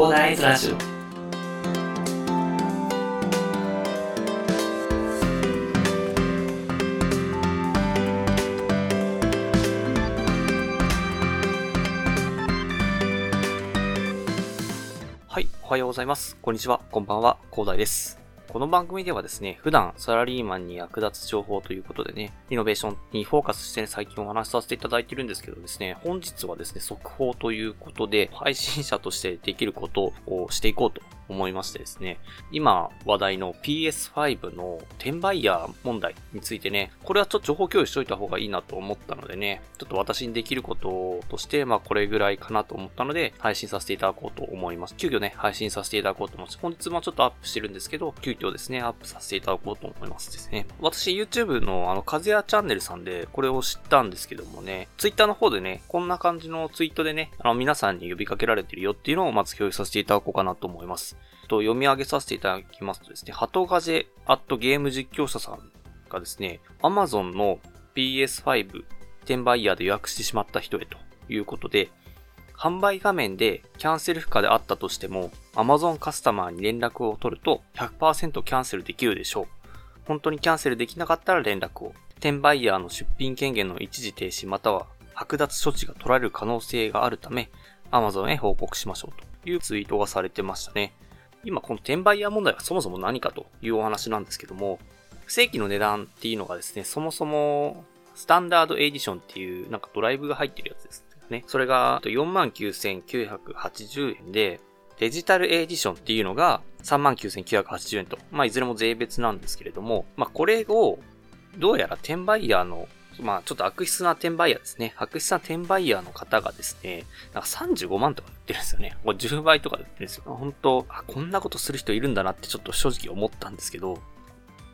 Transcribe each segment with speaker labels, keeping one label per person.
Speaker 1: コーダーエズラジオ
Speaker 2: はい、おはようございます。こんにちは、こんばんは、広大です。この番組ではですね、普段サラリーマンに役立つ情報ということでね、イノベーションにフォーカスして、ね、最近お話しさせていただいてるんですけどですね、本日はですね、速報ということで、配信者としてできることをしていこうと思いましてですね、今話題の PS5 の転売ヤー問題についてね、これはちょっと情報共有しといた方がいいなと思ったのでね、ちょっと私にできることとして、まあこれぐらいかなと思ったので、配信させていただこうと思います。急遽ね、配信させていただこうと思います。本日もちょっとアップしてるんですけど、急遽ですね、アップさせていただこうと思いますですね。私 YouTube のあの、風谷チャンネルさんでこれを知ったんですけどもね、Twitter の方でね、こんな感じのツイートでね、あの、皆さんに呼びかけられてるよっていうのをまず共有させていただこうかなと思います。と読み上げさせていただきますとですね、ハトガジェアットゲーム実況者さんがですね、Amazon の PS5 転売ヤーで予約してしまった人へということで、販売画面でキャンセル不可であったとしても、Amazon カスタマーに連絡を取ると100%キャンセルできるでしょう。本当にキャンセルできなかったら連絡を。転売ヤーの出品権限の一時停止または剥奪処置が取られる可能性があるため、Amazon へ報告しましょうというツイートがされてましたね。今この転売ヤー問題はそもそも何かというお話なんですけども、正規の値段っていうのがですね、そもそもスタンダードエディションっていうなんかドライブが入ってるやつですね。それが49,980円で、デジタルエディションっていうのが39,980円と、まあいずれも税別なんですけれども、まあこれをどうやら転売ヤーのまあちょっと悪質な転売ヤーですね。悪質な転売ヤーの方がですね、なんか35万とか売ってるんですよね。これ10倍とかで売ってるんですよ。本当あ、こんなことする人いるんだなってちょっと正直思ったんですけど、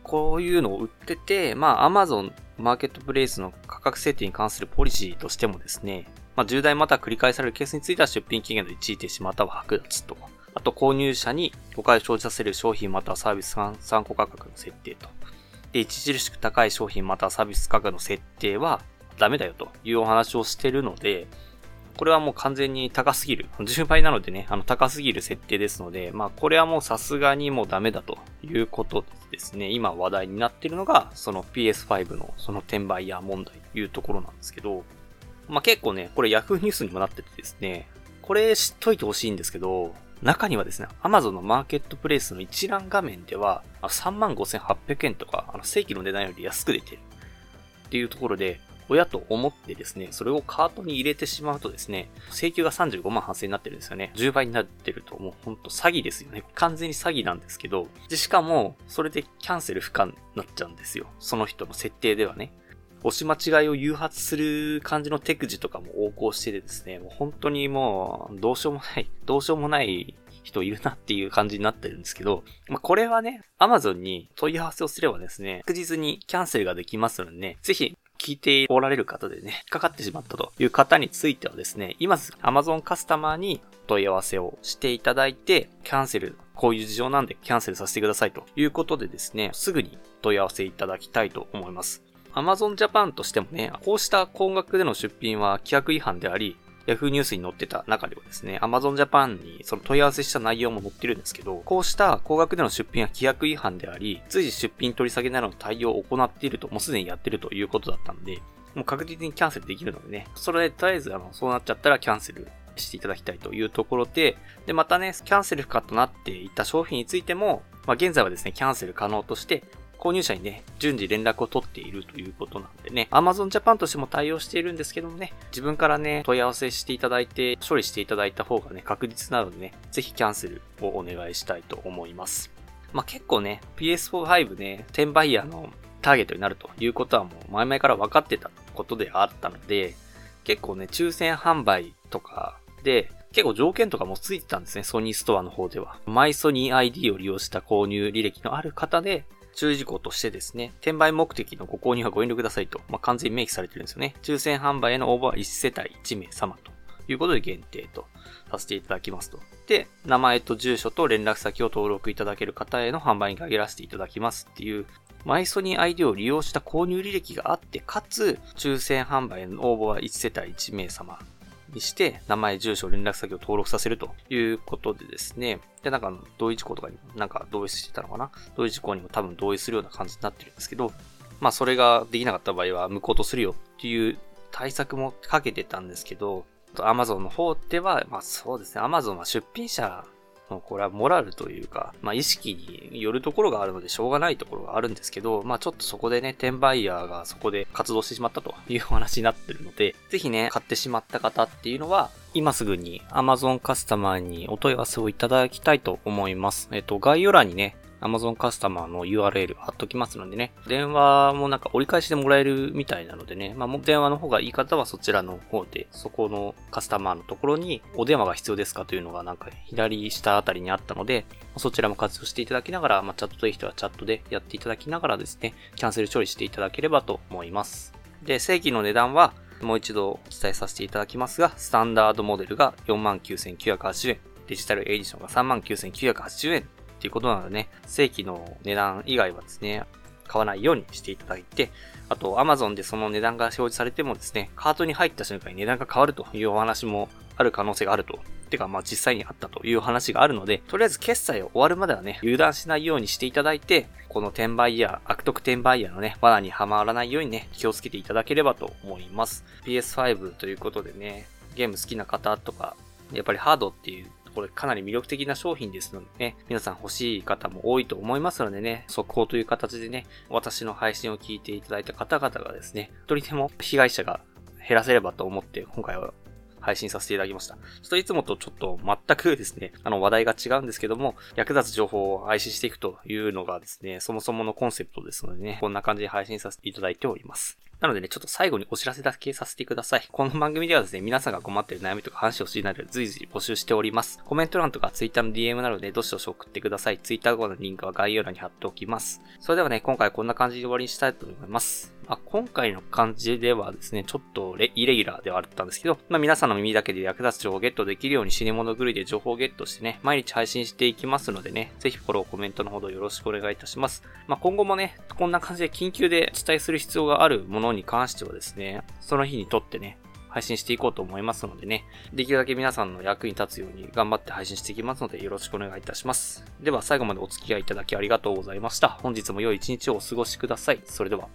Speaker 2: こういうのを売ってて、まあ Amazon マーケットプレイスの価格設定に関するポリシーとしてもですね、まあ重大また繰り返されるケースについては出品期限の一時停止または剥奪と。あと購入者に誤解を生じさせる商品またはサービス参考価格の設定と。で、著しく高い商品またサービス価格の設定はダメだよというお話をしてるので、これはもう完全に高すぎる。10倍なのでね、あの高すぎる設定ですので、まあこれはもうさすがにもうダメだということですね。今話題になっているのが、その PS5 のその転売ヤー問題というところなんですけど、まあ結構ね、これ Yahoo ニュースにもなっててですね、これ知っといてほしいんですけど、中にはですね、Amazon のマーケットプレイスの一覧画面では、35,800円とか、あの正規の値段より安く出てる。っていうところで、親と思ってですね、それをカートに入れてしまうとですね、請求が35万8000円になってるんですよね。10倍になってるともうほんと詐欺ですよね。完全に詐欺なんですけど、でしかも、それでキャンセル不可になっちゃうんですよ。その人の設定ではね。押し間違いを誘発する感じの手口とかも横行しててですね、もう本当にもう、どうしようもない、どうしようもない人いるなっていう感じになってるんですけど、まあ、これはね、Amazon に問い合わせをすればですね、確実にキャンセルができますのでね、ぜひ聞いておられる方でね、引っかかってしまったという方についてはですね、今すぐ Amazon カスタマーに問い合わせをしていただいて、キャンセル、こういう事情なんでキャンセルさせてくださいということでですね、すぐに問い合わせいただきたいと思います。Amazon Japan としてもね、こうした高額での出品は規約違反であり、Yahoo ニュースに載ってた中ではですね、Amazon Japan にその問い合わせした内容も載ってるんですけど、こうした高額での出品は規約違反であり、随時出品取り下げなどの対応を行っていると、もうすでにやってるということだったんで、もう確実にキャンセルできるのでね、それでとりあえずあの、そうなっちゃったらキャンセルしていただきたいというところで、で、またね、キャンセル不可となっていた商品についても、まあ、現在はですね、キャンセル可能として、購入者にね、順次連絡を取っているということなんでね、Amazon Japan としても対応しているんですけどもね、自分からね、問い合わせしていただいて、処理していただいた方がね、確実なのでね、ぜひキャンセルをお願いしたいと思います。まあ、結構ね、PS4-5 ね、転売ヤーのターゲットになるということはもう前々から分かってたことであったので、結構ね、抽選販売とかで、結構条件とかもついてたんですね、ソニーストアの方では。マイソニー ID を利用した購入履歴のある方で、注意事項としてですね、転売目的のご購入はご遠慮くださいと、まあ、完全に明記されてるんですよね。抽選販売への応募は1世帯1名様ということで限定とさせていただきますと。で、名前と住所と連絡先を登録いただける方への販売に限らせていただきますっていう、マイソニー ID を利用した購入履歴があって、かつ、抽選販売の応募は1世帯1名様にして、名前、住所、連絡先を登録させるということでですね、で、なんか、同意事項とかになんか同意してたのかな？同意事項にも多分同意するような感じになってるんですけど、まあ、それができなかった場合は無効とするよっていう対策もかけてたんですけど、Amazon の方では、まあそうですね、Amazon は出品者のこれはモラルというか、まあ意識によるところがあるのでしょうがないところがあるんですけど、まあちょっとそこでね、転売ヤーがそこで活動してしまったと いう話になってるので、ぜひね、買ってしまった方っていうのは、今すぐに Amazon カスタマーにお問い合わせをいただきたいと思います。えっと、概要欄にね、Amazon カスタマーの URL 貼っときますのでね、電話もなんか折り返しでもらえるみたいなのでね、まあ、電話の方がいい方はそちらの方で、そこのカスタマーのところにお電話が必要ですかというのがなんか左下あたりにあったので、そちらも活用していただきながら、まあ、チャットという人はチャットでやっていただきながらですね、キャンセル処理していただければと思います。で、正規の値段は、もう一度お伝えさせていただきますが、スタンダードモデルが49,980円、デジタルエディションが39,980円。っていうことなのでね、正規の値段以外はですね、買わないようにしていただいて、あと Amazon でその値段が表示されてもですね、カートに入った瞬間に値段が変わるというお話もある可能性があると。てか、まあ実際にあったという話があるので、とりあえず決済を終わるまではね、油断しないようにしていただいて、この転売ヤー、悪徳転売ヤーのね、罠にはまらないようにね、気をつけていただければと思います。PS5 ということでね、ゲーム好きな方とか、やっぱりハードっていうこれかなり魅力的な商品ですのでね、皆さん欲しい方も多いと思いますのでね、速報という形でね、私の配信を聞いていただいた方々がですね、一人でも被害者が減らせればと思って今回は配信させていただきました。ちょっといつもとちょっと全くですね、あの話題が違うんですけども、役立つ情報を配信していくというのがですね、そもそものコンセプトですのでね、こんな感じで配信させていただいております。なのでね、ちょっと最後にお知らせだけさせてください。この番組ではですね、皆さんが困っている悩みとか話をしいなど随時募集しております。コメント欄とか Twitter の DM などでどしどし送ってください。Twitter 号のリンクは概要欄に貼っておきます。それではね、今回こんな感じで終わりにしたいと思います。あ、今回の感じではですね、ちょっとイレギュラーではあったんですけど、まあ皆さんの耳だけで役立つ情報をゲットできるように死に物狂いで情報をゲットしてね、毎日配信していきますのでね、ぜひフォロー、コメントのほどよろしくお願いいたします。まあ今後もね、こんな感じで緊急でお伝えする必要があるものに関してはですね、その日にとってね、配信していこうと思いますのでね、できるだけ皆さんの役に立つように頑張って配信していきますのでよろしくお願いいたします。では最後までお付き合いいただきありがとうございました。本日も良い一日をお過ごしください。それでは。